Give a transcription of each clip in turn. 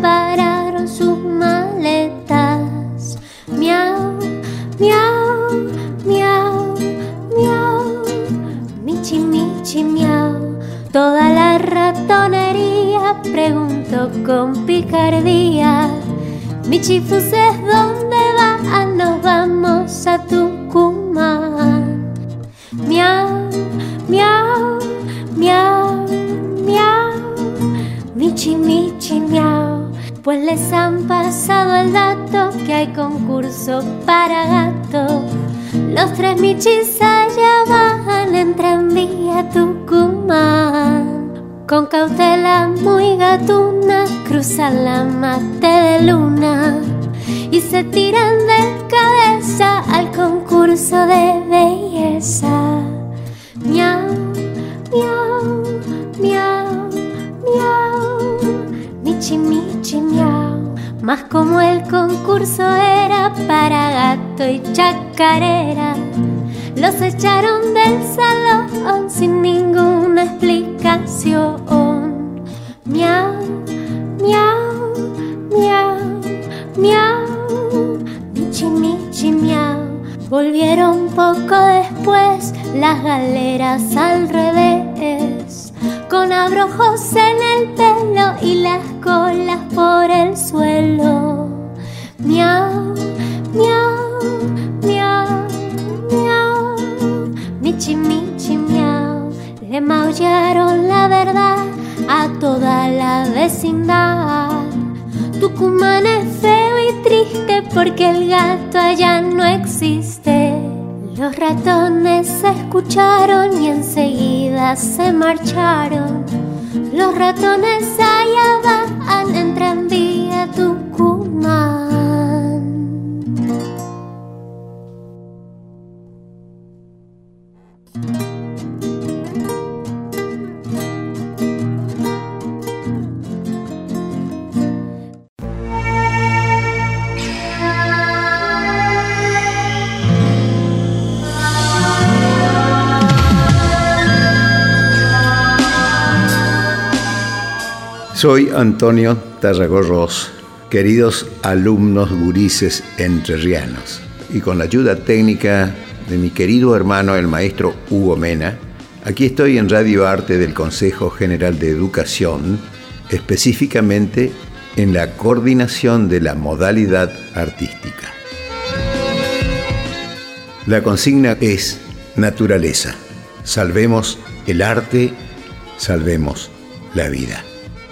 para de cabeza al concurso de belleza. Miau, miau, miau, miau, michi, michi, miau. Más como el concurso era para gato y chacarera, los echaron del salón sin ninguna explicación. Miau, Volvieron poco después las galeras al revés, con abrojos en el pelo y las colas por el suelo. Miau, miau, miau, miau, michi, michi, miau. Le maullaron la verdad a toda la vecindad. Tucumán es feo triste porque el gato allá no existe. Los ratones se escucharon y enseguida se marcharon. Los ratones allá van en tranvía Soy Antonio Tarragorros, queridos alumnos gurises entrerrianos, y con la ayuda técnica de mi querido hermano el maestro Hugo Mena, aquí estoy en Radio Arte del Consejo General de Educación, específicamente en la coordinación de la modalidad artística. La consigna es naturaleza. Salvemos el arte, salvemos la vida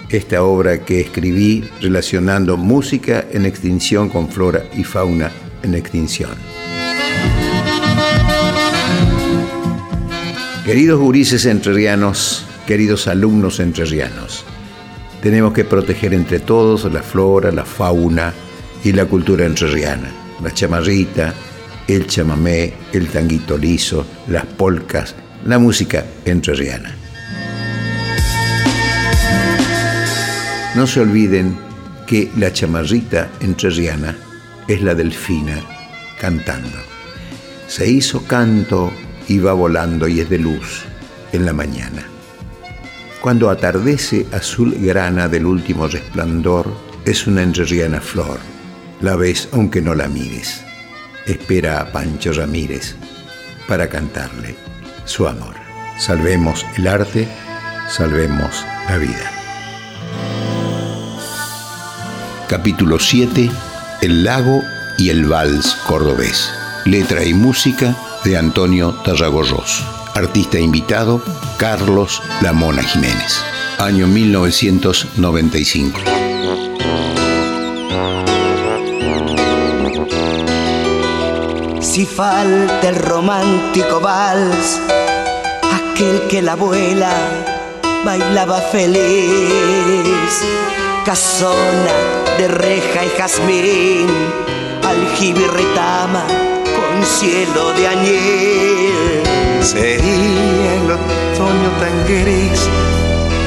esta obra que escribí relacionando música en extinción con flora y fauna en extinción. Queridos gurises entrerrianos, queridos alumnos entrerrianos, tenemos que proteger entre todos la flora, la fauna y la cultura entrerriana, la chamarrita, el chamamé, el tanguito liso, las polcas, la música entrerriana. No se olviden que la chamarrita entrerriana es la delfina cantando. Se hizo canto y va volando y es de luz en la mañana. Cuando atardece azul grana del último resplandor, es una entrerriana flor. La ves aunque no la mires. Espera a Pancho Ramírez. para cantarle su amor. Salvemos el arte, salvemos la vida. Capítulo 7. El lago y el vals cordobés. Letra y música de Antonio Tarragorros. Artista invitado, Carlos Lamona Jiménez. Año 1995. Si falta el romántico vals, aquel que la abuela bailaba feliz, casona de reja y jazmín, aljibe y retama con cielo de añil. Sería el otoño tan gris,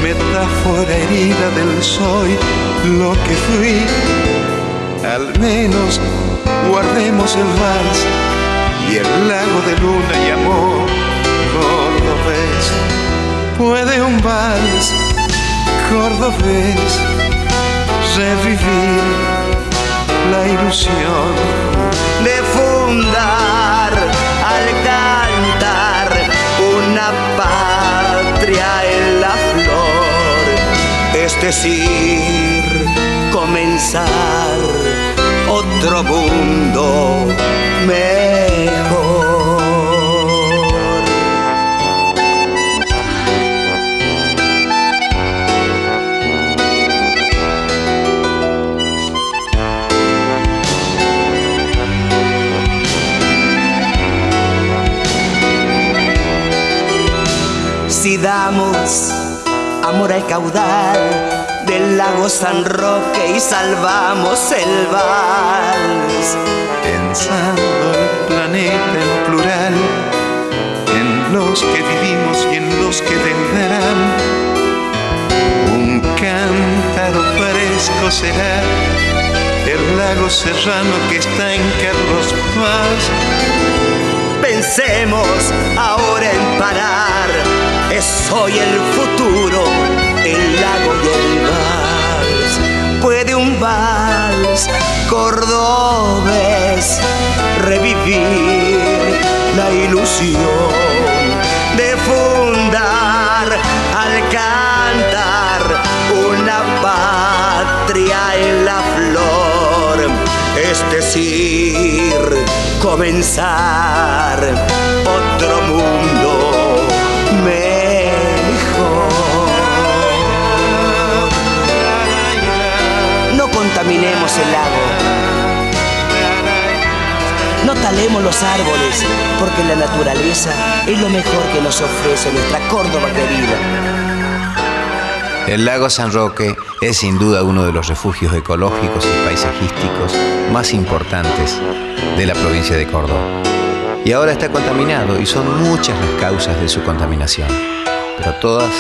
metáfora herida del soy, lo que fui. Al menos guardemos el vals y el lago de luna y amor cordobés. Puede un vals cordobés revivir la ilusión de fundar al cantar una patria en la flor, es decir, comenzar otro mundo mejor. Si damos amor al caudal del lago San Roque y salvamos el vals. pensando el planeta en plural, en los que vivimos y en los que vendrán. Un cántaro fresco será el lago serrano que está en Carlos Paz. Pensemos ahora en parar, es hoy el futuro, el lago y el vals. Puede un vals cordobés revivir la ilusión de fundar al cantar una patria en la flor, es decir, comenzar otro El lago. No talemos los árboles, porque la naturaleza es lo mejor que nos ofrece nuestra Córdoba querida. El lago San Roque es sin duda uno de los refugios ecológicos y paisajísticos más importantes de la provincia de Córdoba. Y ahora está contaminado y son muchas las causas de su contaminación, pero todas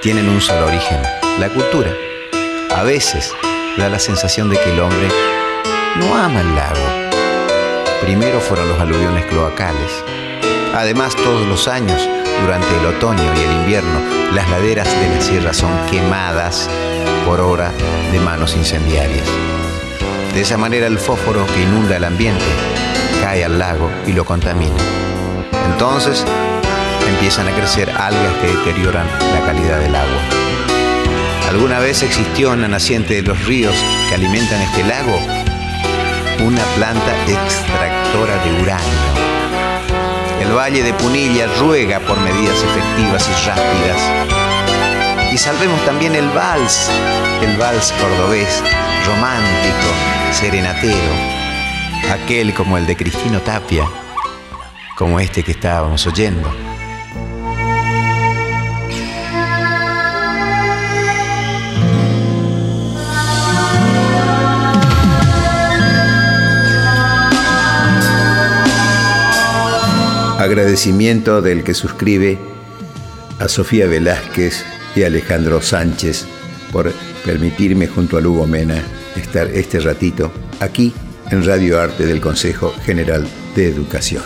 tienen un solo origen, la cultura. A veces da la sensación de que el hombre no ama el lago. Primero fueron los aluviones cloacales. Además, todos los años, durante el otoño y el invierno, las laderas de la sierra son quemadas por obra de manos incendiarias. De esa manera el fósforo que inunda el ambiente cae al lago y lo contamina. Entonces empiezan a crecer algas que deterioran la calidad del agua. ¿Alguna vez existió en la naciente de los ríos que alimentan este lago una planta extractora de uranio? El Valle de Punilla ruega por medidas efectivas y rápidas. Y salvemos también el vals, el vals cordobés, romántico, serenatero, aquel como el de Cristino Tapia, como este que estábamos oyendo. Agradecimiento del que suscribe a Sofía Velázquez y Alejandro Sánchez por permitirme junto a Lugo Mena estar este ratito aquí en Radio Arte del Consejo General de Educación.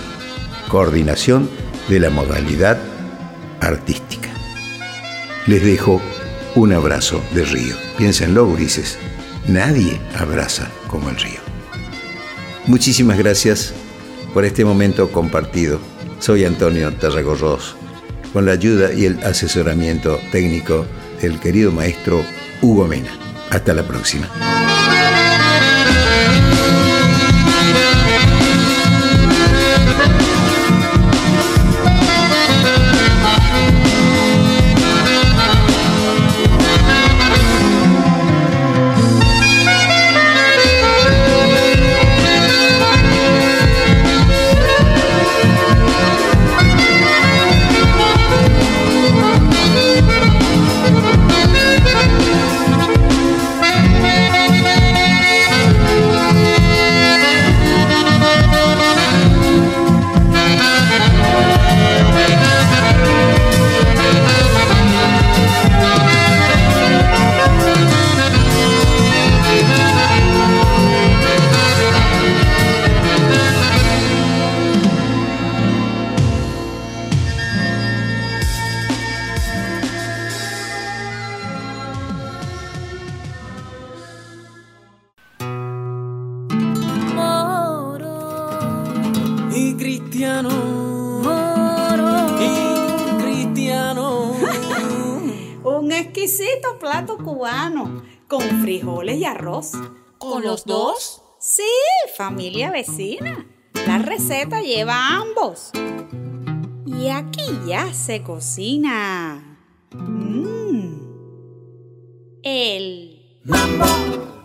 Coordinación de la modalidad artística. Les dejo un abrazo de río. Piénsenlo, grises. Nadie abraza como el río. Muchísimas gracias por este momento compartido Soy Antonio Tarragorros, con la ayuda y el asesoramiento técnico del querido maestro Hugo Mena. Hasta la próxima. La receta lleva ambos. Y aquí ya se cocina. Mmm. El mambo.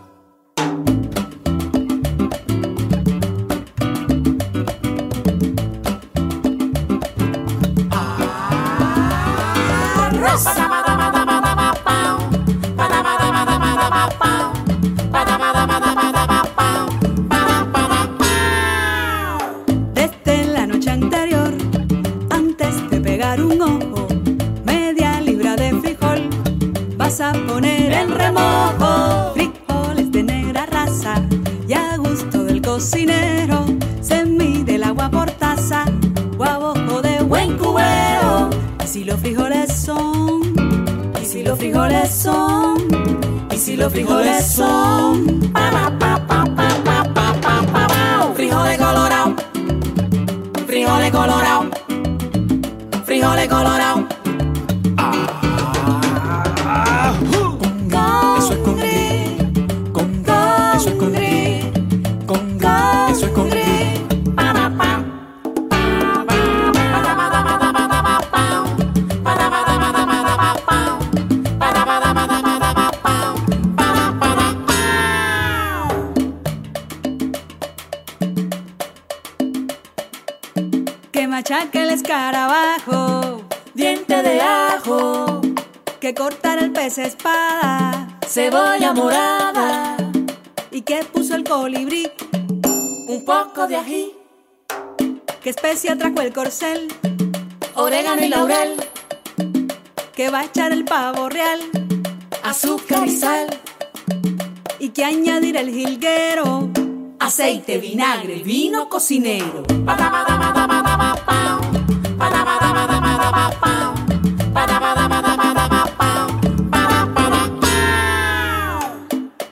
Especia trajo el corcel, orégano y laurel, que va a echar el pavo real, azúcar y sal, y que añadir el jilguero, aceite, vinagre, vino cocinero.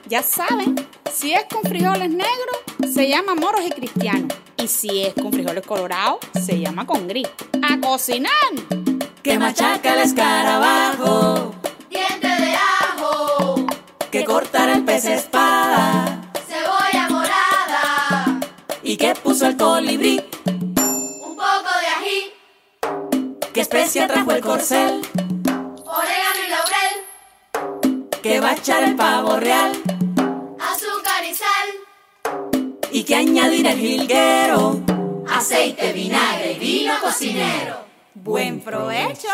Ya saben, si es con frijoles negros, se llama moros y cristianos. Y si es con frijoles colorados, se llama con gris. ¡A cocinar! Que machaca el escarabajo. Diente de ajo. Que cortar el pez espada. Cebolla morada. Y que puso el colibrí. Un poco de ají. Que especia trajo el corcel. Orégano y laurel. Que va a echar el pavo real y que añadir el jilguero, aceite, vinagre, vino cocinero. Buen provecho.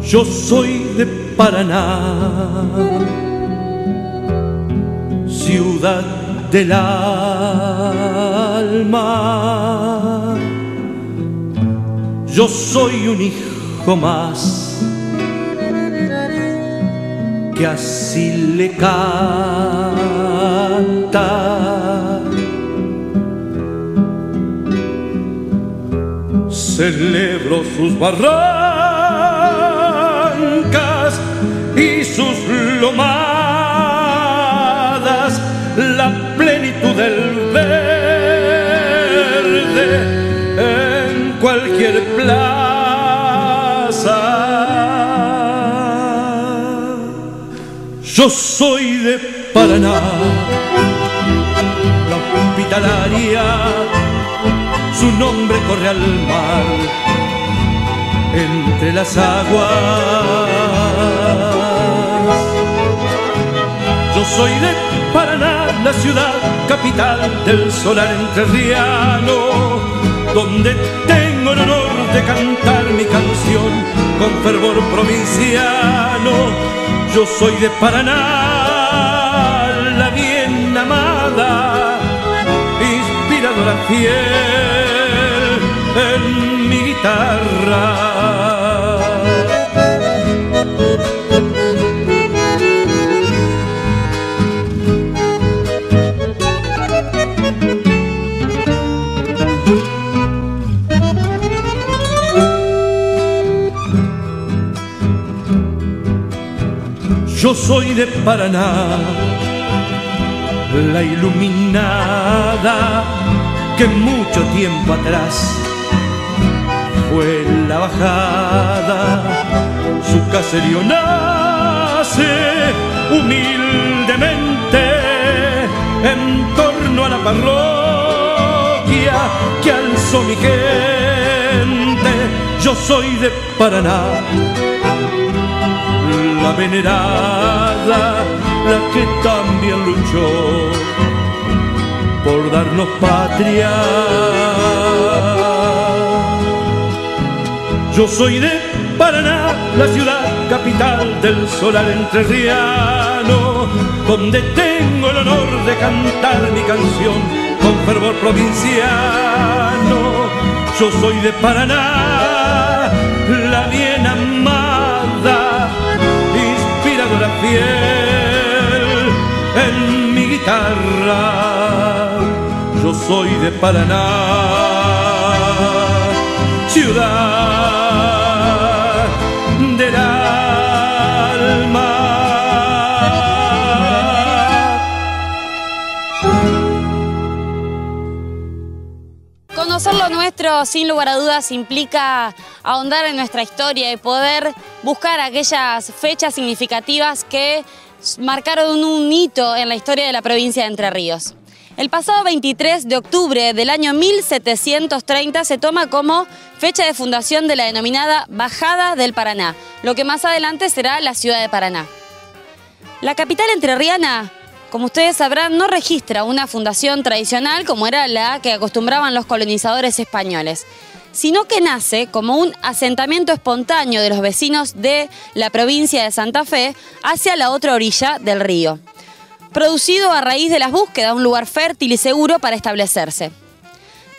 Yo soy de Paraná ciudad del alma. Yo soy un hijo más que así le canta. Celebro sus barrancas y sus lomas cualquier plaza. Yo soy de Paraná, la hospitalaria su nombre corre al mar entre las aguas. Yo soy de Paraná, la ciudad capital del solar entrerriano, donde tengo el honor de cantar mi canción con fervor provinciano. Yo soy de Paraná, la bien amada, inspiradora fiel en mi guitarra. Yo soy de Paraná, la iluminada que mucho tiempo atrás fue la bajada. Su caserío nace humildemente en torno a la parroquia que alzó mi gente. Yo soy de Paraná venerada, la que también luchó por darnos patria. Yo soy de Paraná, la ciudad capital del solar entrerriano, donde tengo el honor de cantar mi canción con fervor provinciano. Yo soy de Paraná, la bien amada en mi guitarra. Yo soy de Paraná, ciudad del alma. Conocer lo nuestro, sin lugar a dudas, implica ahondar en nuestra historia y poder buscar aquellas fechas significativas que marcaron un hito en la historia de la provincia de Entre Ríos. El pasado 23 de octubre del año 1730 se toma como fecha de fundación de la denominada Bajada del Paraná, lo que más adelante será la ciudad de Paraná. La capital entrerriana como ustedes sabrán, no registra una fundación tradicional como era la que acostumbraban los colonizadores españoles, sino que nace como un asentamiento espontáneo de los vecinos de la provincia de Santa Fe hacia la otra orilla del río, producido a raíz de las búsquedas un lugar fértil y seguro para establecerse.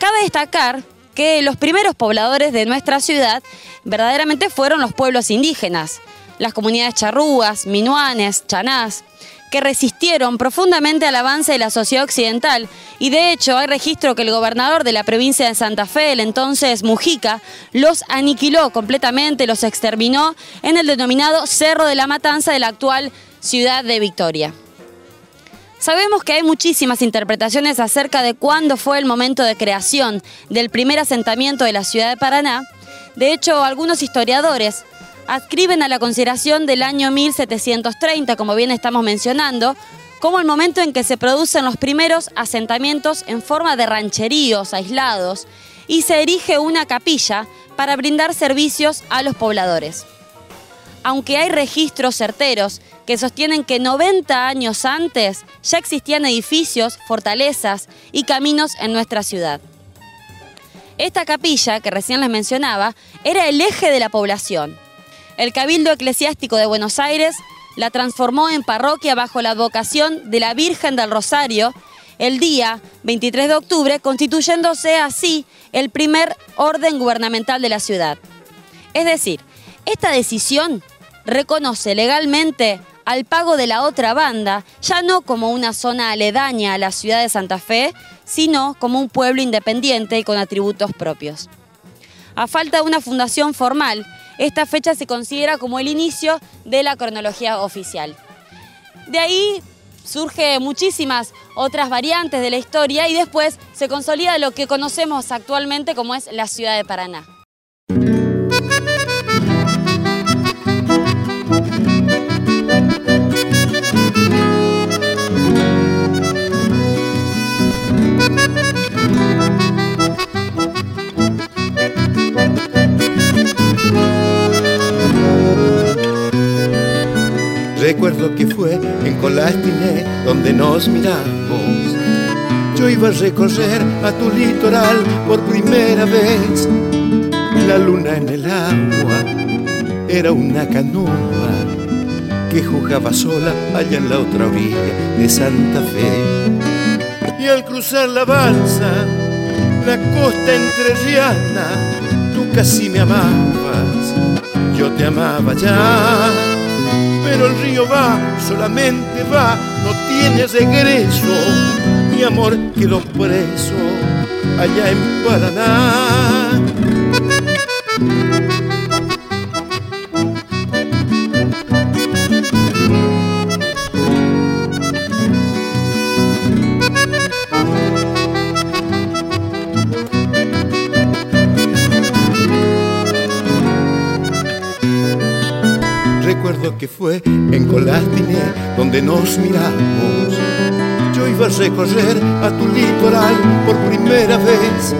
Cabe destacar que los primeros pobladores de nuestra ciudad verdaderamente fueron los pueblos indígenas, las comunidades charrúas, minuanes, chanás, que resistieron profundamente al avance de la sociedad occidental y de hecho hay registro que el gobernador de la provincia de Santa Fe, el entonces Mujica, los aniquiló completamente, los exterminó en el denominado Cerro de la Matanza de la actual ciudad de Victoria. Sabemos que hay muchísimas interpretaciones acerca de cuándo fue el momento de creación del primer asentamiento de la ciudad de Paraná. De hecho, algunos historiadores adscriben a la consideración del año 1730, como bien estamos mencionando, como el momento en que se producen los primeros asentamientos en forma de rancheríos aislados y se erige una capilla para brindar servicios a los pobladores. Aunque hay registros certeros que sostienen que 90 años antes ya existían edificios, fortalezas y caminos en nuestra ciudad. Esta capilla, que recién les mencionaba, era el eje de la población, el Cabildo Eclesiástico de Buenos Aires la transformó en parroquia bajo la advocación de la Virgen del Rosario el día 23 de octubre, constituyéndose así el primer orden gubernamental de la ciudad. Es decir, esta decisión reconoce legalmente al pago de la otra banda, ya no como una zona aledaña a la ciudad de Santa Fe, sino como un pueblo independiente y con atributos propios. A falta de una fundación formal, esta fecha se considera como el inicio de la cronología oficial. De ahí surge muchísimas otras variantes de la historia y después se consolida lo que conocemos actualmente como es la ciudad de Paraná. Recuerdo que fue en Colastiné donde nos miramos. Yo iba a recorrer a tu litoral por primera vez. La luna en el agua era una canoa que jugaba sola allá en la otra orilla de Santa Fe. Y al cruzar la balsa, la costa entrerriana, tú casi me amabas, yo te amaba ya pero el río va, solamente va, no tiene regreso. Mi amor quedó preso allá en Paraná. Que fue en Colastiné donde nos miramos. Yo iba a recorrer a tu litoral por primera vez.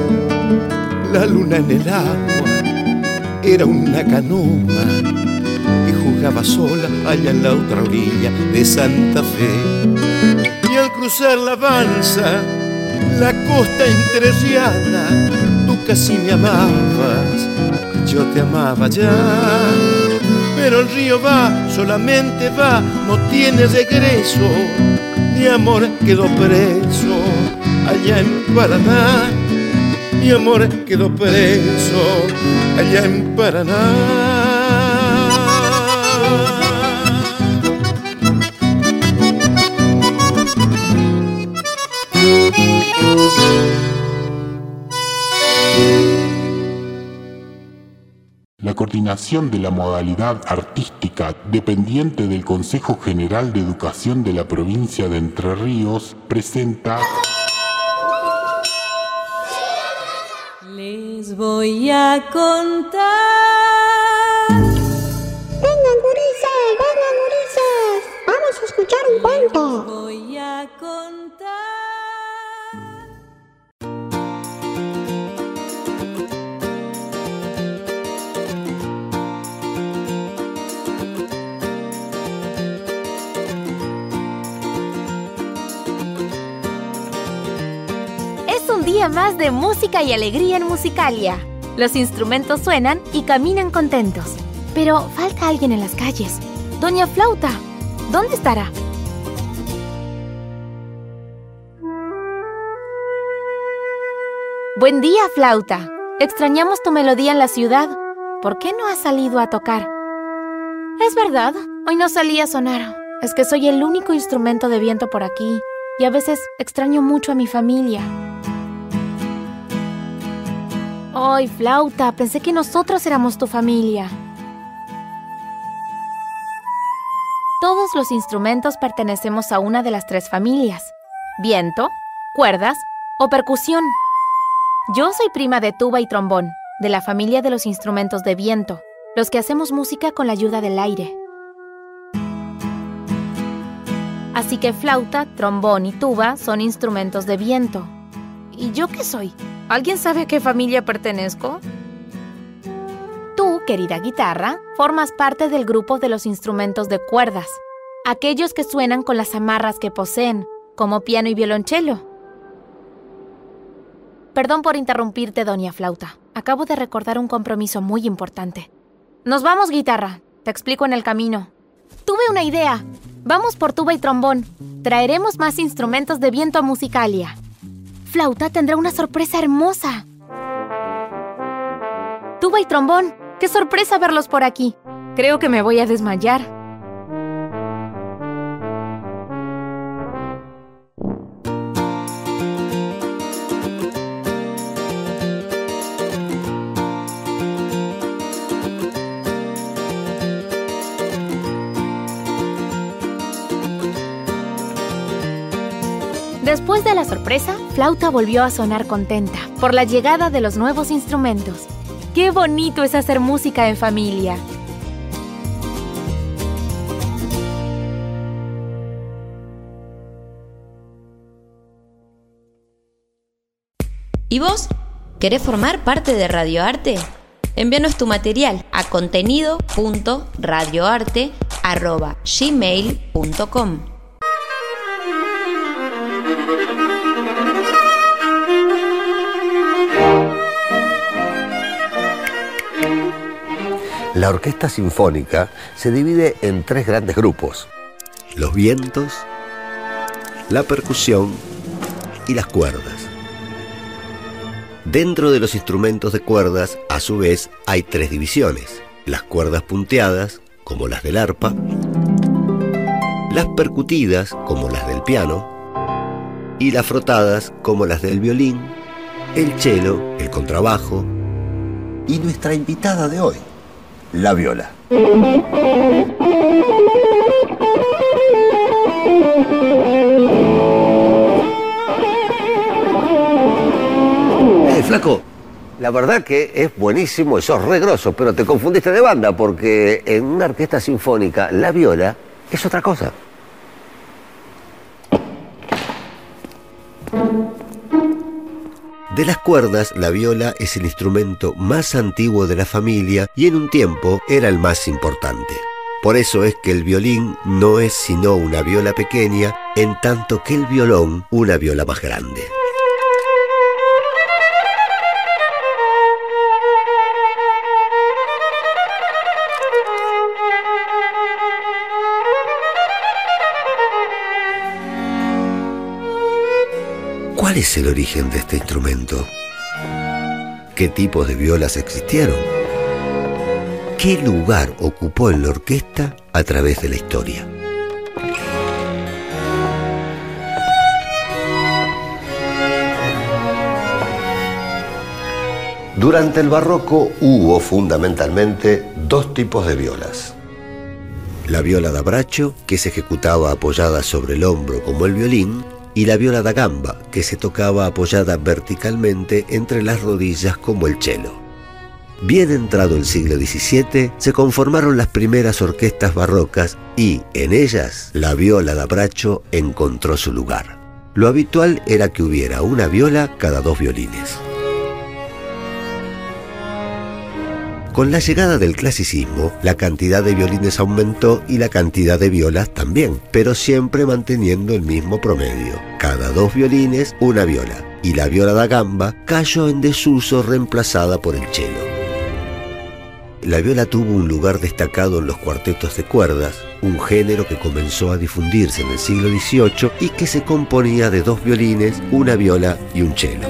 La luna en el agua era una canoa que jugaba sola allá en la otra orilla de Santa Fe. Y al cruzar la balsa, la costa entrerriana, tú casi me amabas, yo te amaba ya pero el río va, solamente va, no tiene regreso. Mi amor quedó preso allá en Paraná. Mi amor quedó preso allá en Paraná. De la modalidad artística dependiente del Consejo General de Educación de la provincia de Entre Ríos presenta Les voy a contar. Más de música y alegría en Musicalia. Los instrumentos suenan y caminan contentos. Pero falta alguien en las calles. Doña Flauta, ¿dónde estará? Buen día, Flauta. Extrañamos tu melodía en la ciudad. ¿Por qué no has salido a tocar? Es verdad, hoy no salí a sonar. Es que soy el único instrumento de viento por aquí y a veces extraño mucho a mi familia. Ay, flauta, pensé que nosotros éramos tu familia. Todos los instrumentos pertenecemos a una de las tres familias. Viento, cuerdas o percusión. Yo soy prima de tuba y trombón, de la familia de los instrumentos de viento, los que hacemos música con la ayuda del aire. Así que flauta, trombón y tuba son instrumentos de viento. ¿Y yo qué soy? ¿Alguien sabe a qué familia pertenezco? Tú, querida guitarra, formas parte del grupo de los instrumentos de cuerdas, aquellos que suenan con las amarras que poseen, como piano y violonchelo. Perdón por interrumpirte, doña Flauta. Acabo de recordar un compromiso muy importante. Nos vamos, guitarra. Te explico en el camino. Tuve una idea. Vamos por tuba y trombón. Traeremos más instrumentos de viento a Musicalia. Flauta tendrá una sorpresa hermosa. Tuba y trombón. ¡Qué sorpresa verlos por aquí! Creo que me voy a desmayar. Después de la sorpresa, Flauta volvió a sonar contenta por la llegada de los nuevos instrumentos. ¡Qué bonito es hacer música en familia! ¿Y vos? ¿Querés formar parte de Radioarte? Envíanos tu material a contenido.radioarte.gmail.com La orquesta sinfónica se divide en tres grandes grupos. Los vientos, la percusión y las cuerdas. Dentro de los instrumentos de cuerdas, a su vez, hay tres divisiones. Las cuerdas punteadas, como las del arpa, las percutidas, como las del piano, y las frotadas, como las del violín, el cello, el contrabajo y nuestra invitada de hoy, la viola. Eh, flaco, la verdad que es buenísimo, sos re pero te confundiste de banda porque en una orquesta sinfónica la viola es otra cosa. De las cuerdas, la viola es el instrumento más antiguo de la familia y en un tiempo era el más importante. Por eso es que el violín no es sino una viola pequeña, en tanto que el violón una viola más grande. ¿Cuál es el origen de este instrumento? ¿Qué tipos de violas existieron? ¿Qué lugar ocupó en la orquesta a través de la historia? Durante el barroco hubo fundamentalmente dos tipos de violas. La viola da braccio, que se ejecutaba apoyada sobre el hombro como el violín, y la viola da gamba, que se tocaba apoyada verticalmente entre las rodillas como el cello. Bien entrado el siglo XVII, se conformaron las primeras orquestas barrocas y, en ellas, la viola da braccio encontró su lugar. Lo habitual era que hubiera una viola cada dos violines. Con la llegada del clasicismo, la cantidad de violines aumentó y la cantidad de violas también, pero siempre manteniendo el mismo promedio. Cada dos violines, una viola. Y la viola da gamba cayó en desuso reemplazada por el cello. La viola tuvo un lugar destacado en los cuartetos de cuerdas, un género que comenzó a difundirse en el siglo XVIII y que se componía de dos violines, una viola y un cello.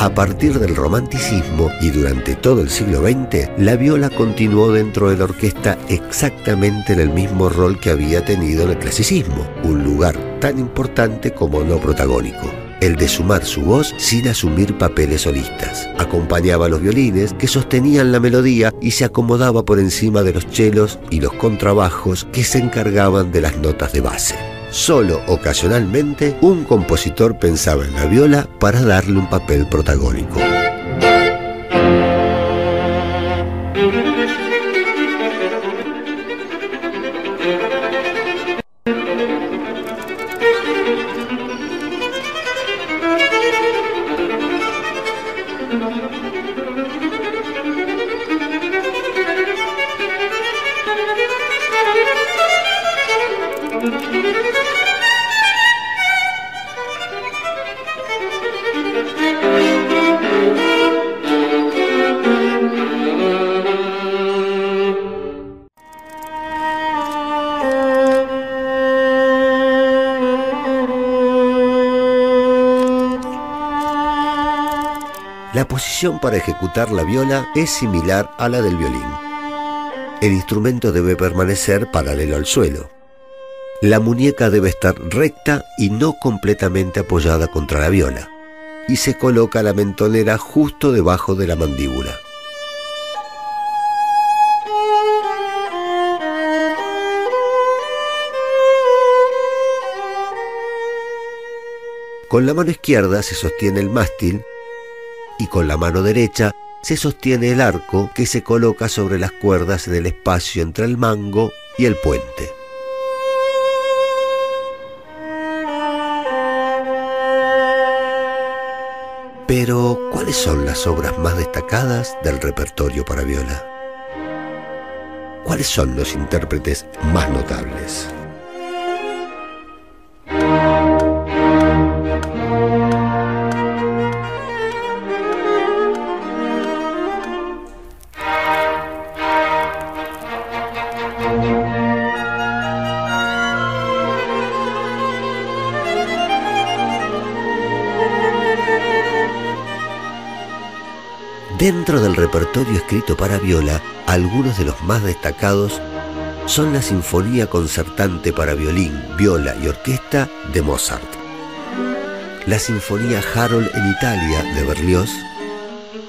A partir del romanticismo y durante todo el siglo XX, la viola continuó dentro de la orquesta exactamente en el mismo rol que había tenido en el clasicismo, un lugar tan importante como no protagónico el de sumar su voz sin asumir papeles solistas. Acompañaba a los violines que sostenían la melodía y se acomodaba por encima de los chelos y los contrabajos que se encargaban de las notas de base. Solo ocasionalmente un compositor pensaba en la viola para darle un papel protagónico. Posición para ejecutar la viola es similar a la del violín. El instrumento debe permanecer paralelo al suelo. La muñeca debe estar recta y no completamente apoyada contra la viola. Y se coloca la mentonera justo debajo de la mandíbula. Con la mano izquierda se sostiene el mástil y con la mano derecha se sostiene el arco que se coloca sobre las cuerdas en el espacio entre el mango y el puente. Pero, ¿cuáles son las obras más destacadas del repertorio para viola? ¿Cuáles son los intérpretes más notables? Dentro del repertorio escrito para viola, algunos de los más destacados son la Sinfonía Concertante para violín, viola y orquesta de Mozart, la Sinfonía Harold en Italia de Berlioz,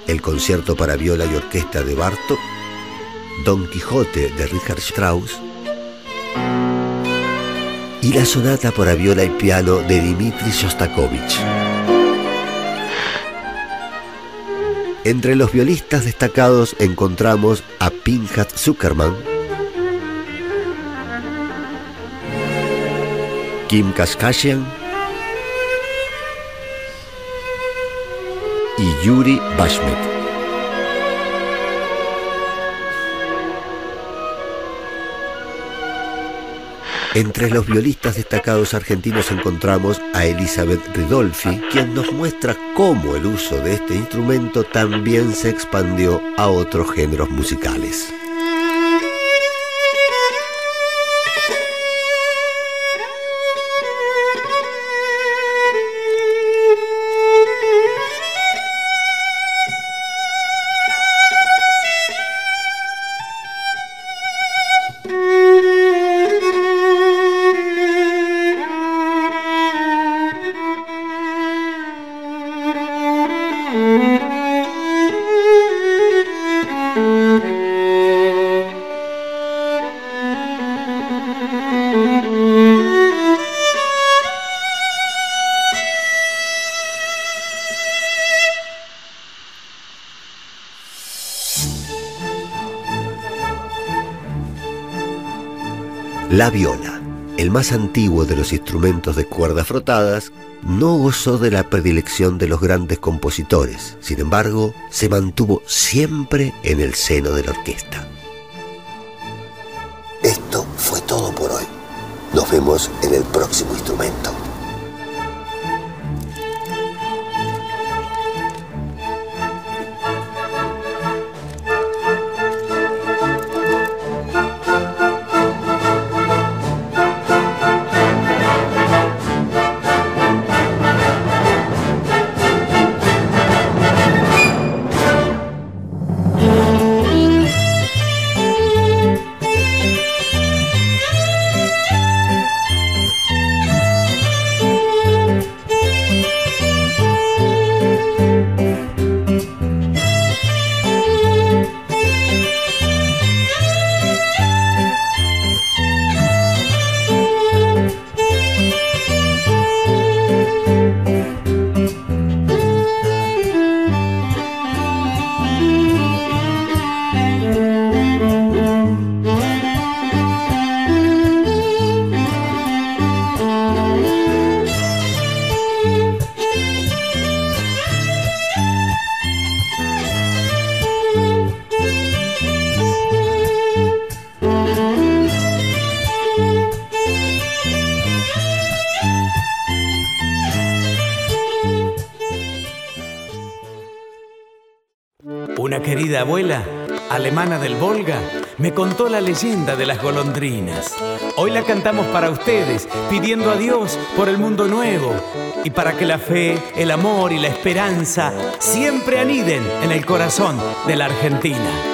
el Concierto para viola y orquesta de Bartók, Don Quijote de Richard Strauss y la Sonata para viola y piano de Dmitri Shostakovich. Entre los violistas destacados encontramos a Pinhat Zuckerman, Kim Kaskashian y Yuri Bashmet. Entre los violistas destacados argentinos encontramos a Elizabeth Ridolfi, quien nos muestra cómo el uso de este instrumento también se expandió a otros géneros musicales. La viola, el más antiguo de los instrumentos de cuerdas frotadas, no gozó de la predilección de los grandes compositores, sin embargo, se mantuvo siempre en el seno de la orquesta. Esto fue todo por hoy. Nos vemos en el próximo instrumento. Me contó la leyenda de las golondrinas. Hoy la cantamos para ustedes, pidiendo a Dios por el mundo nuevo y para que la fe, el amor y la esperanza siempre aniden en el corazón de la Argentina.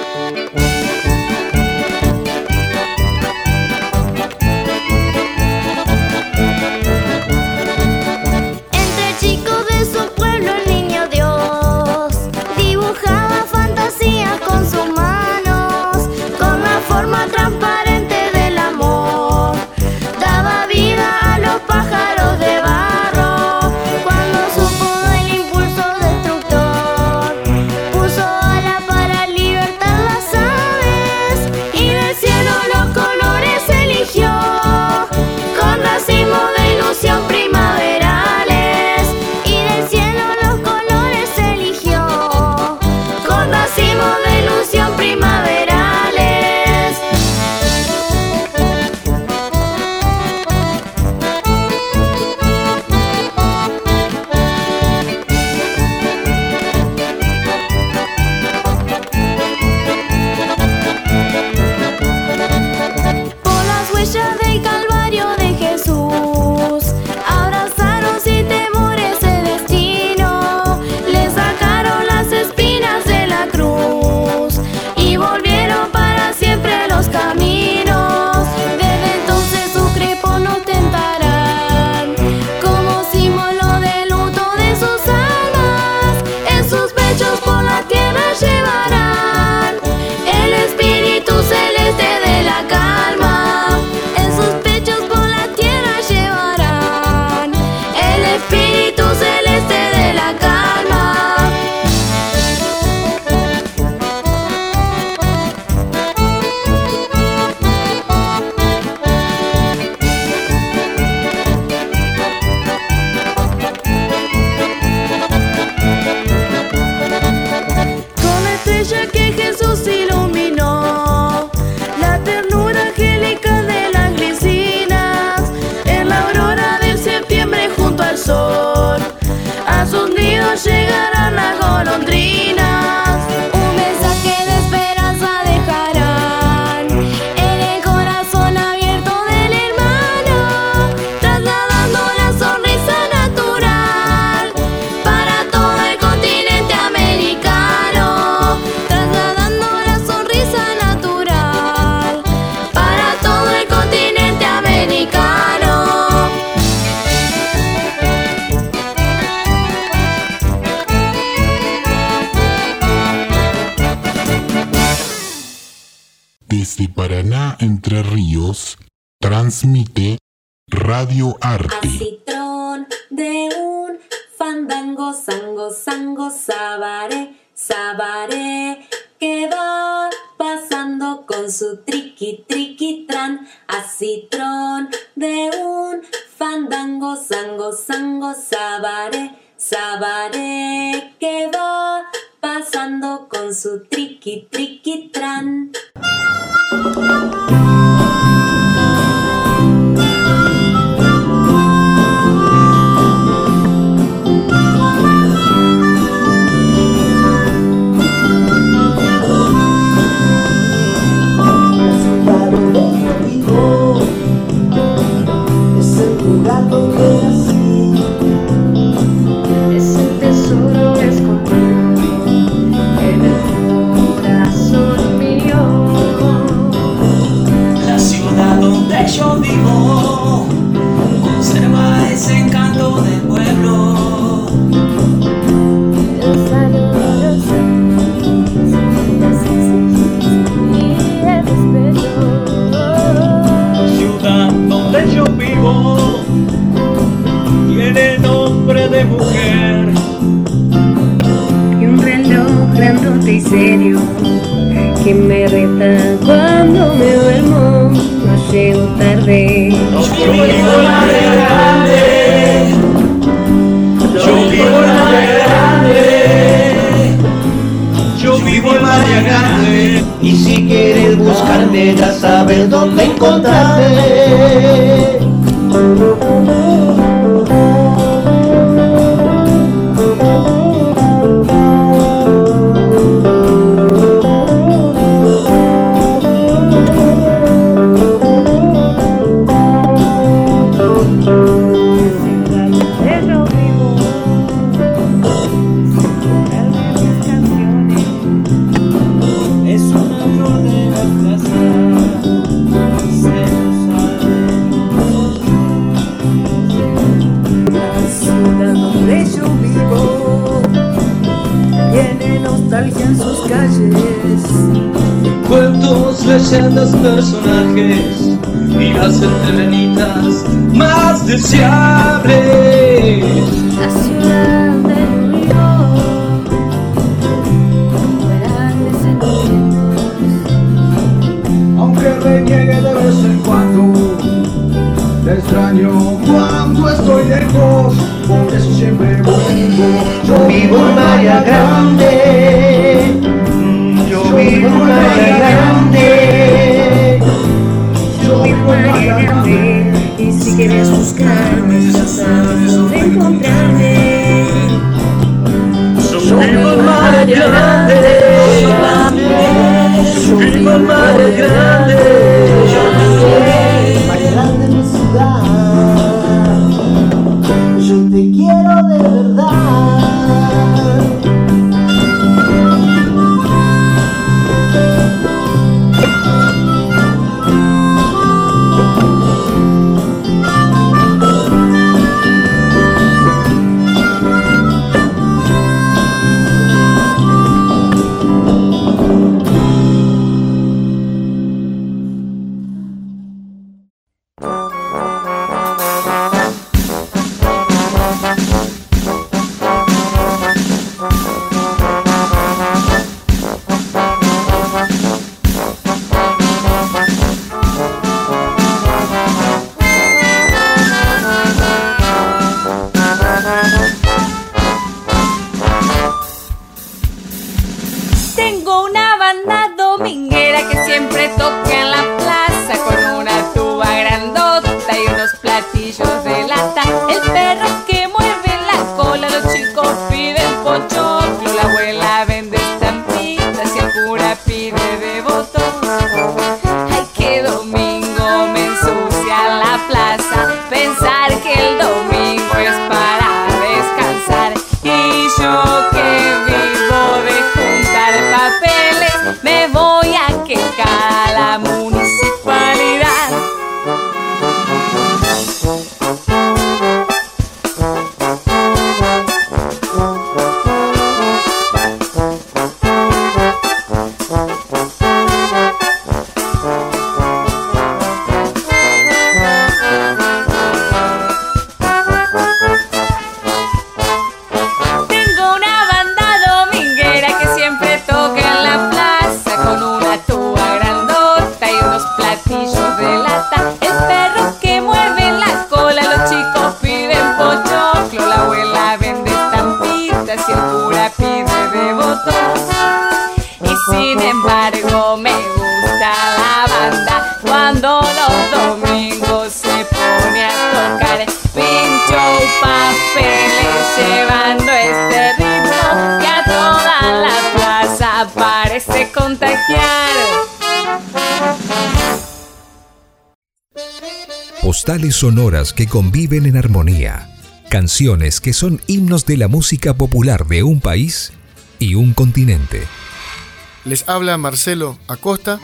Sabaré, sabaré, que va pasando con su triqui, triqui, tran. A citrón de un fandango, sango, sango, sabaré, sabaré, que va pasando con su triqui, triqui, tran. Serio que me reta cuando me duermo. No llego tarde. Yo vivo en Valle Grande. Yo vivo en Valle Grande. Yo vivo en Valle Grande. y si quieres buscarme ya sabes dónde encontrarme. Leyendas, personajes y las entrevenitas más deseables. La ciudad del río, grandes sentimientos. Aunque reniegue de vez en cuando, te extraño cuando estoy lejos, por eso siempre vuelvo. Yo vivo en María Grande, yo vivo en Si quieres buscarme, ya sabes dónde encontrarme. yo vivo en María Grande, yo banda dominguera que siempre toca Sonoras que conviven en armonía. Canciones que son himnos de la música popular de un país y un continente. Les habla Marcelo Acosta,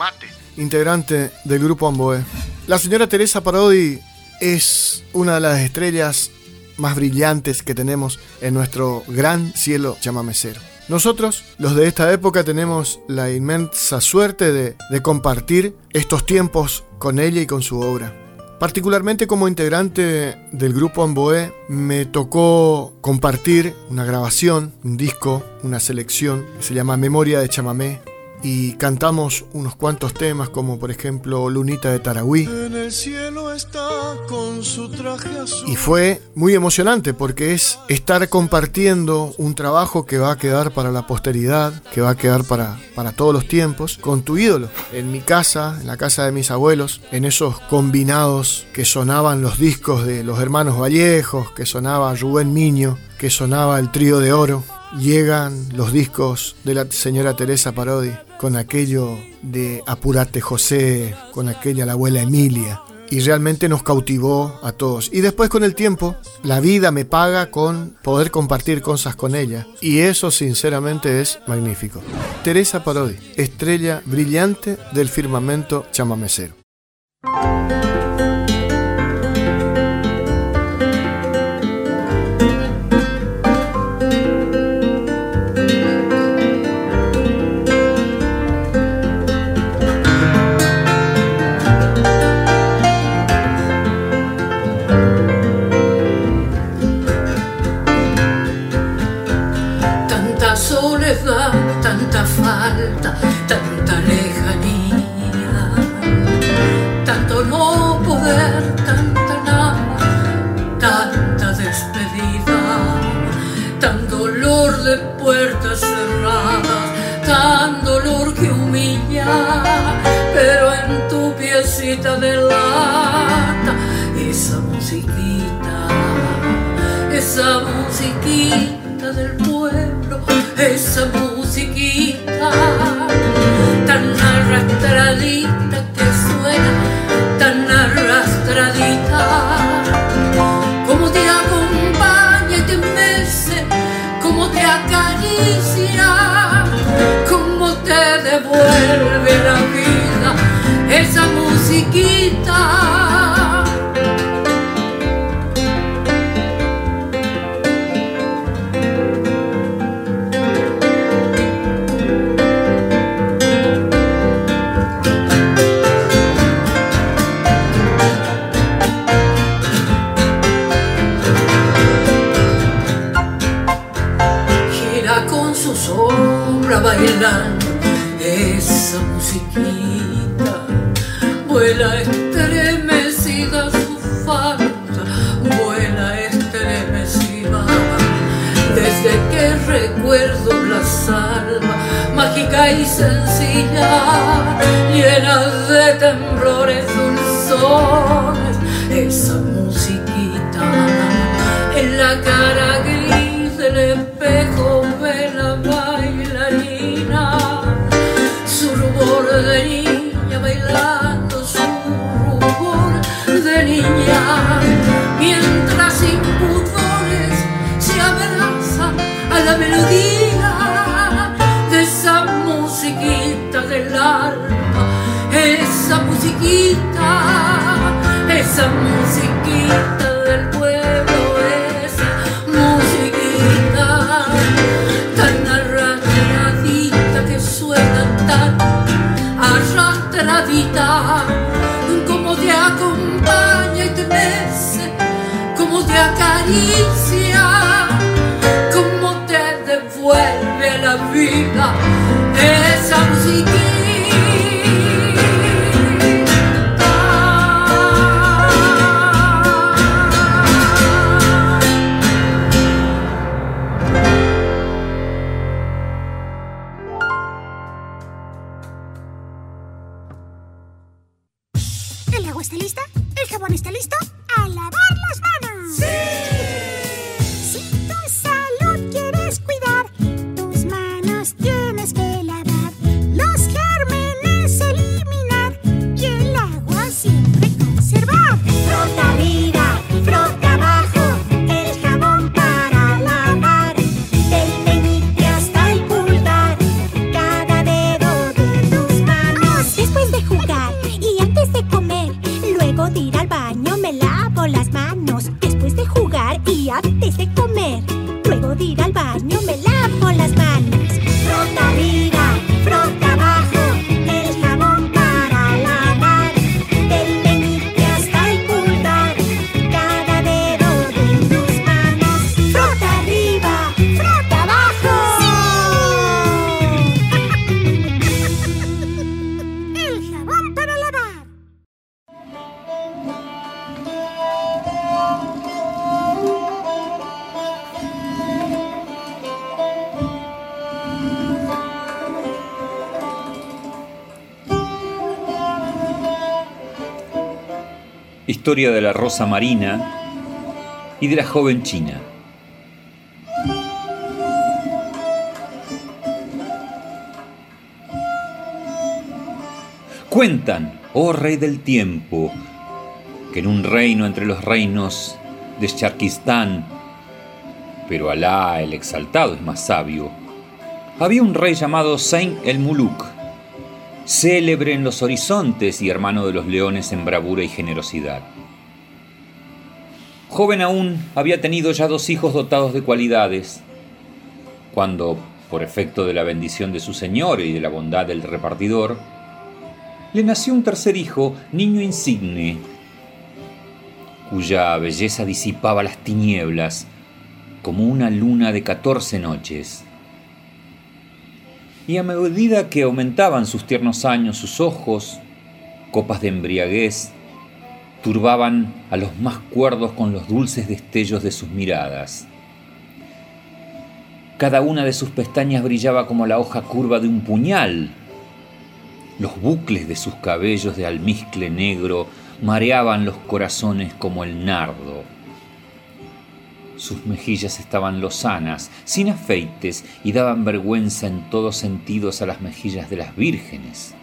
integrante del grupo Amboé. La señora Teresa Parodi es una de las estrellas más brillantes que tenemos en nuestro gran cielo chamamecero. Nosotros, los de esta época, tenemos la inmensa suerte de, de compartir estos tiempos con ella y con su obra. Particularmente como integrante del grupo Amboé, me tocó compartir una grabación, un disco, una selección se llama Memoria de Chamamé, y cantamos unos cuantos temas como por ejemplo Lunita de Tarahui. En el cielo Y fue muy emocionante porque es estar compartiendo un trabajo que va a quedar para la posteridad, que va a quedar para, para todos los tiempos, con tu ídolo. En mi casa, en la casa de mis abuelos, en esos combinados que sonaban los discos de los hermanos Vallejos, que sonaba Rubén Miño, que sonaba el trío de oro. Llegan los discos de la señora Teresa Parodi con aquello de Apurate José, con aquella la abuela Emilia. Y realmente nos cautivó a todos. Y después con el tiempo, la vida me paga con poder compartir cosas con ella. Y eso sinceramente es magnífico. Teresa Parodi, estrella brillante del firmamento chamamecero. Musiquita del pueblo, esa musiquita tan arrastradita que suena, tan arrastradita, como te acompaña y te mece, como te acaricia, como te devuelve la vida, esa musiquita. Esa musiquita vuela estremecida su falda vuela estremecida. Desde que recuerdo la salva mágica y sencilla llena de temblores dulzones esa musiquita en la cara gris musiquita esa musiquita del pueblo esa musiquita tan arrastradita que suena tan arrastradita como te acompaña y te mece como te acaricia Historia de la rosa marina y de la joven china. Cuentan, oh rey del tiempo, que en un reino entre los reinos de Charquistán, pero Alá el exaltado es más sabio, había un rey llamado Saint el Muluk, célebre en los horizontes y hermano de los leones en bravura y generosidad. Joven aún, había tenido ya dos hijos dotados de cualidades, cuando, por efecto de la bendición de su señor y de la bondad del repartidor, le nació un tercer hijo, niño insigne, cuya belleza disipaba las tinieblas como una luna de catorce noches. Y a medida que aumentaban sus tiernos años, sus ojos, copas de embriaguez, turbaban a los más cuerdos con los dulces destellos de sus miradas. Cada una de sus pestañas brillaba como la hoja curva de un puñal. Los bucles de sus cabellos de almizcle negro mareaban los corazones como el nardo. Sus mejillas estaban lozanas, sin afeites, y daban vergüenza en todos sentidos a las mejillas de las vírgenes.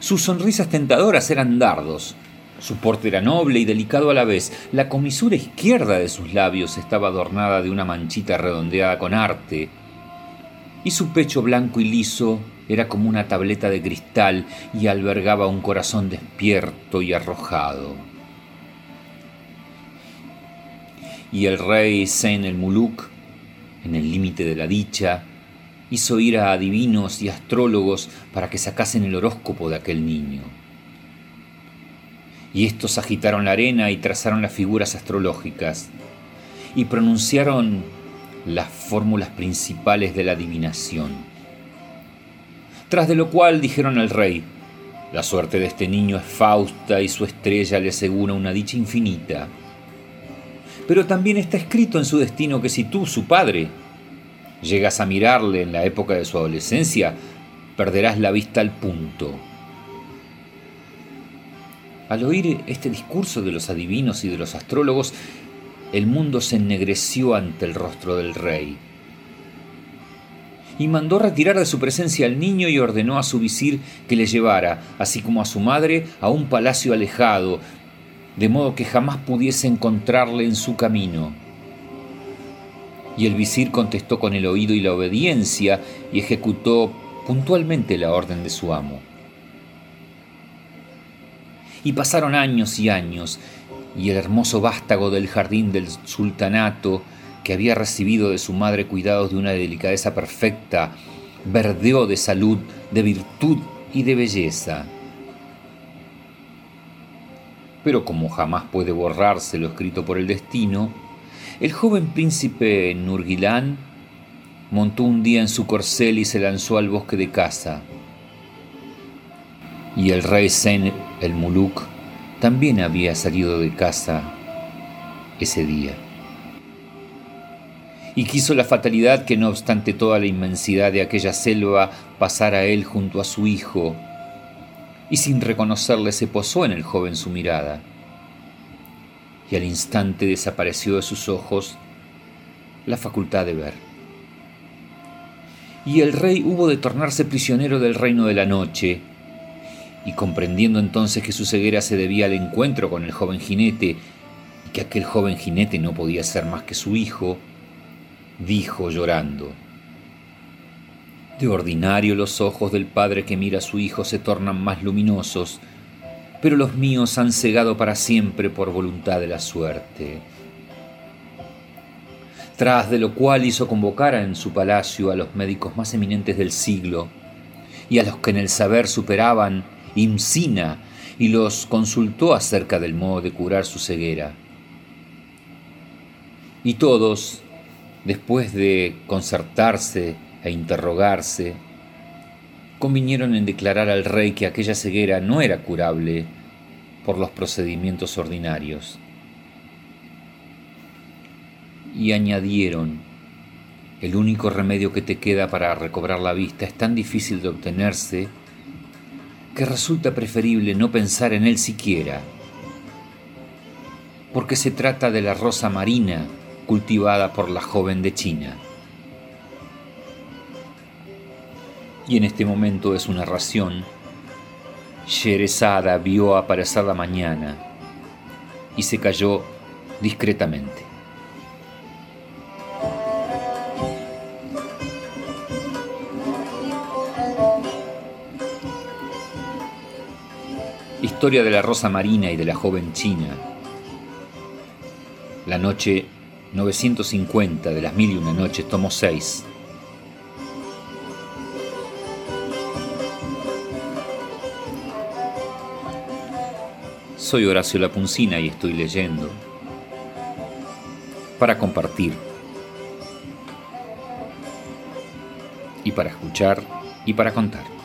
Sus sonrisas tentadoras eran dardos. Su porte era noble y delicado a la vez. La comisura izquierda de sus labios estaba adornada de una manchita redondeada con arte. Y su pecho blanco y liso era como una tableta de cristal y albergaba un corazón despierto y arrojado. Y el rey Sen el Muluk, en el límite de la dicha, hizo ir a adivinos y astrólogos para que sacasen el horóscopo de aquel niño. Y estos agitaron la arena y trazaron las figuras astrológicas y pronunciaron las fórmulas principales de la adivinación. Tras de lo cual dijeron al rey, la suerte de este niño es fausta y su estrella le asegura una dicha infinita. Pero también está escrito en su destino que si tú, su padre, llegas a mirarle en la época de su adolescencia, perderás la vista al punto. Al oír este discurso de los adivinos y de los astrólogos, el mundo se ennegreció ante el rostro del rey. Y mandó retirar de su presencia al niño y ordenó a su visir que le llevara, así como a su madre, a un palacio alejado, de modo que jamás pudiese encontrarle en su camino. Y el visir contestó con el oído y la obediencia y ejecutó puntualmente la orden de su amo. Y pasaron años y años, y el hermoso vástago del jardín del sultanato, que había recibido de su madre cuidados de una delicadeza perfecta, verdeó de salud, de virtud y de belleza. Pero como jamás puede borrarse lo escrito por el destino, el joven príncipe Nurgilán montó un día en su corcel y se lanzó al bosque de caza. Y el rey Sen el Muluk también había salido de casa ese día. Y quiso la fatalidad que no obstante toda la inmensidad de aquella selva pasara él junto a su hijo, y sin reconocerle se posó en el joven su mirada. Y al instante desapareció de sus ojos la facultad de ver. Y el rey hubo de tornarse prisionero del reino de la noche, y comprendiendo entonces que su ceguera se debía al encuentro con el joven jinete, y que aquel joven jinete no podía ser más que su hijo, dijo llorando, De ordinario los ojos del padre que mira a su hijo se tornan más luminosos, pero los míos han cegado para siempre por voluntad de la suerte. tras de lo cual hizo convocar en su palacio a los médicos más eminentes del siglo y a los que en el saber superaban Imsina y los consultó acerca del modo de curar su ceguera. Y todos, después de concertarse e interrogarse, convinieron en declarar al rey que aquella ceguera no era curable por los procedimientos ordinarios. Y añadieron, el único remedio que te queda para recobrar la vista es tan difícil de obtenerse que resulta preferible no pensar en él siquiera, porque se trata de la rosa marina cultivada por la joven de China. Y en este momento es una ración. Sherezada vio aparecer la mañana y se cayó discretamente. Historia de la rosa marina y de la joven china. La noche 950 de las mil y una noches, tomo 6. Soy Horacio Lapuncina y estoy leyendo para compartir y para escuchar y para contar.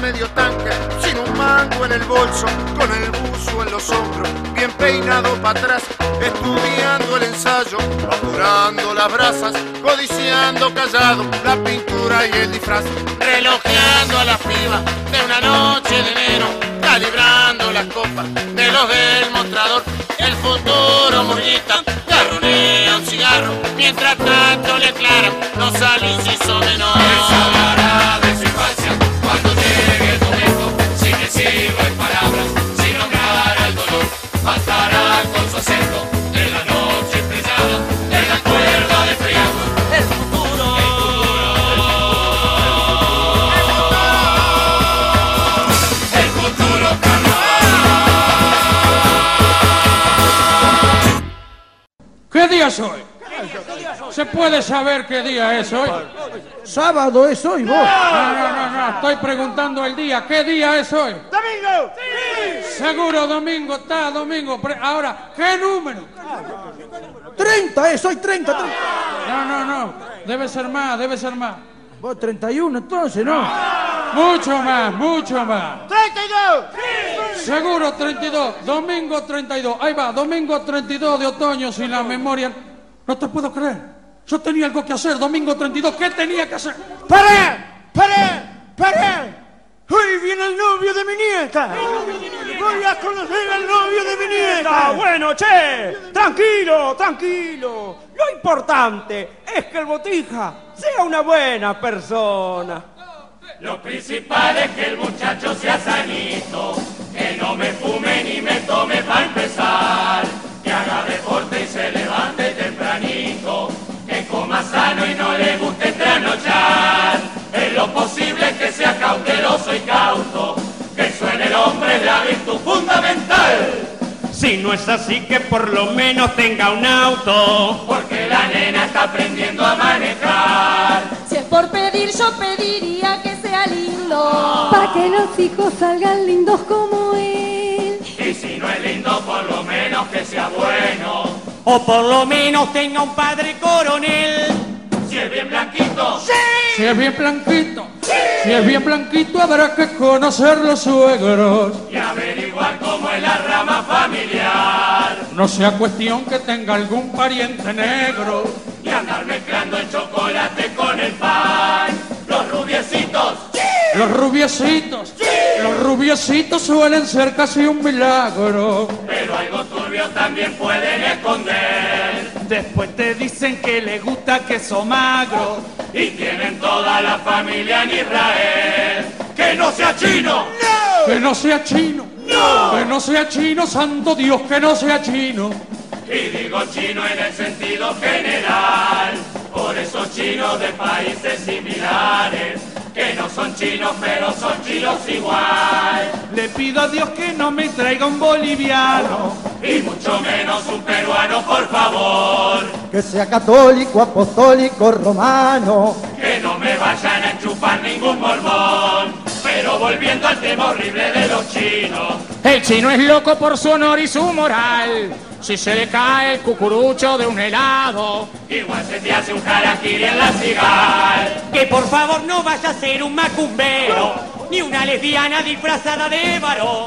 Medio tanque, sin un mango en el bolso, con el buzo en los hombros, bien peinado para atrás, estudiando el ensayo, apurando las brasas, codiciando callado la pintura y el disfraz, relojeando a la piba de una noche de enero, calibrando las copas de los del mostrador, el futuro murguita, garronea un cigarro, mientras tanto le aclaran los inciso menor. de día es hoy? ¿Se puede saber qué día es hoy? Sábado es hoy, vos. No, no, no, no, estoy preguntando el día. ¿Qué día es hoy? ¡Domingo! Seguro domingo, está domingo. Ahora, ¿qué número? 30 es hoy, 30, 30. No, no, no. Debe ser más, debe ser más. Vos 31, entonces, ¿no? Mucho más, mucho más. 32. Seguro 32, domingo 32. Ahí va, domingo 32 de otoño, si la memoria... No te puedo creer. Yo tenía algo que hacer, domingo 32. ¿Qué tenía que hacer? ¡Pará! ¡Pará! ¡Pará! Hoy viene el novio de mi nieta. Voy a conocer al novio de mi nieta. Está bueno, che. Tranquilo, tranquilo. Lo importante es que el botija sea una buena persona. Lo principal es que el muchacho sea sanito, que no me fume ni me tome para empezar, que haga deporte y se levante tempranito, que coma sano y no le guste trasnochar. En lo posible que sea cauteloso y cauto, que suene el hombre de la virtud fundamental. Si no es así, que por lo menos tenga un auto. Porque la nena está aprendiendo a manejar. Si es por pedir, yo pediría que sea lindo. Para que los hijos salgan lindos como él. Y si no es lindo, por lo menos que sea bueno. O por lo menos tenga un padre coronel. Si es bien blanquito. Si es bien blanquito, si es bien blanquito, habrá que conocer los suegros. Y No sea cuestión que tenga algún pariente negro. Y andar mezclando el chocolate con el pan. Los rubiecitos. Los rubiecitos, los rubiecitos suelen ser casi un milagro. Pero algo turbio también pueden esconder. Después te dicen que le gusta queso magro. Y tienen toda la familia en Israel. Que no sea chino. Que no sea chino. Que no sea chino, santo Dios, que no sea chino. Y digo chino en el sentido general. Por esos chinos de países similares, que no son chinos pero son chinos igual. Le pido a Dios que no me traiga un boliviano y mucho menos un peruano, por favor. Que sea católico, apostólico, romano. Que no me vayan a enchufar ningún mormón. Pero volviendo al tema horrible de los chinos. El chino es loco por su honor y su moral. Si se le cae el cucurucho de un helado, igual se te hace un harakiri en la cigal. Que por favor no vaya a ser un macumbero, ni una lesbiana disfrazada de varón.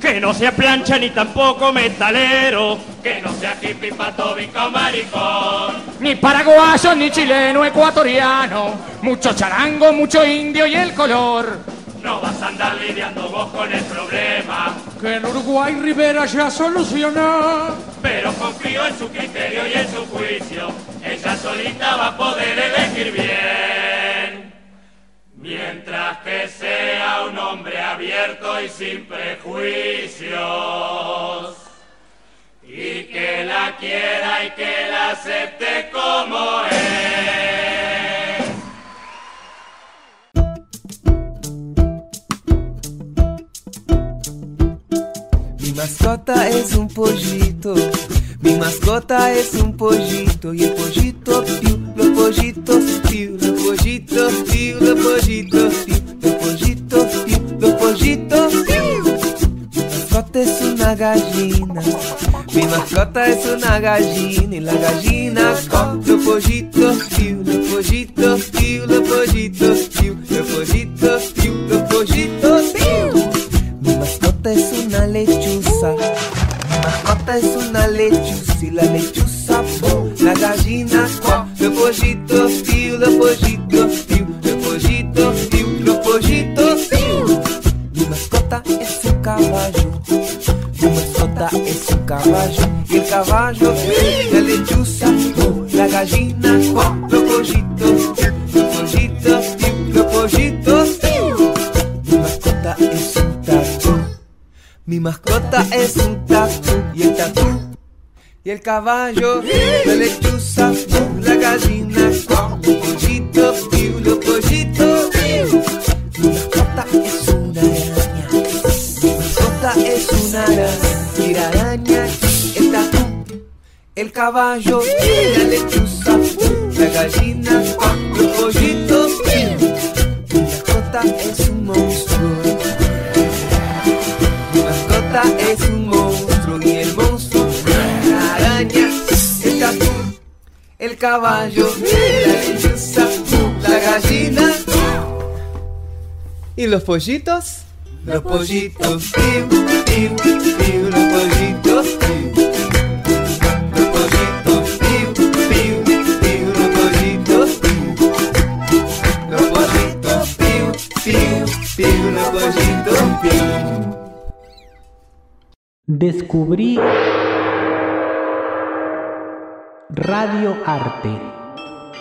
Que no sea plancha ni tampoco metalero. Que no sea hippie, patóbico, maricón. Ni paraguayo, ni chileno, ecuatoriano. Mucho charango, mucho indio y el color. No vas a andar lidiando vos con el problema. Que en Uruguay Rivera ya soluciona. Pero confío en su criterio y en su juicio. Ella solita va a poder elegir bien. Mientras que sea un hombre abierto y sin prejuicios. Y que la quiera y que la acepte como es. Mascota es un pollito, mi mascota es un pollito y el pollito piu, los pollitos piu, los pollitos piu, los pollitos piu, los pollitos piu, los pollitos piu. Mascota es una gallina, mi mascota es una gallina y la gallina con los pollitos piu, los pollitos piu, los pollitos piu, los pollitos piu, los pollitos piu. Mi mascota es una lechuza. Mi mascota es una lechuza y la lechuza ¡pum! La gallina ¡cuá! Los pollitos piu, los pollitos piu, los pollitos piu, los pollitos piu. Mi mascota es un caballo. Mi mascota es un caballo y el caballo piu, la lechuza ¡pum! La gallina ¡cuá! Los pollitos piu, los pollitos piu, los pollitos Mi mascota es un tatu y el tatu y el caballo, la lechuza, la gallina, piu, los pollitos. piu. Mi mascota es una araña. Mi mascota es una araña. Y la araña, el tatu, el caballo, la lechuza, la gallina, los pollitos. piu. Mi mascota es un monstruo. La araña, el caballo, la lechuza, la gallina y los pollitos. Los pollitos, piu, piu, piu, los pollitos, piu. Los pollitos, piu, piu, piu, los pollitos, piu. Los pollitos, piu, piu, piu, los pollitos, piu. Descubrí Radio Arte,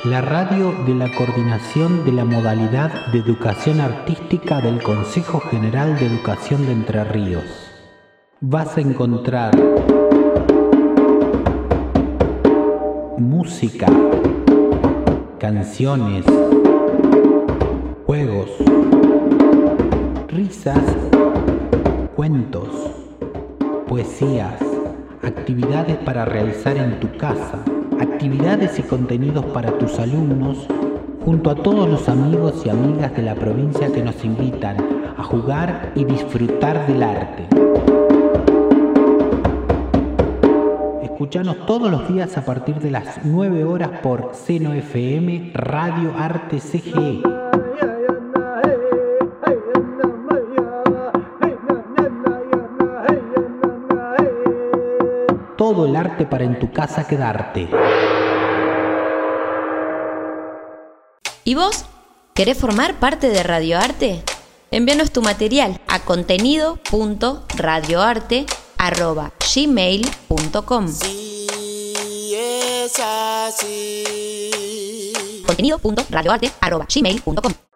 la radio de la coordinación de la modalidad de educación artística del Consejo General de Educación de Entre Ríos. Vas a encontrar música, canciones, juegos, risas, cuentos, poesías, actividades para realizar en tu casa, actividades y contenidos para tus alumnos, junto a todos los amigos y amigas de la provincia que nos invitan a jugar y disfrutar del arte. Escuchanos todos los días a partir de las 9 horas por Seno FM Radio Arte CGE. El arte para en tu casa quedarte. ¿Y vos? ¿Querés formar parte de Radioarte? Envíanos tu material a contenido.radioarte.gmail.com es así. contenido.radioarte.gmail.com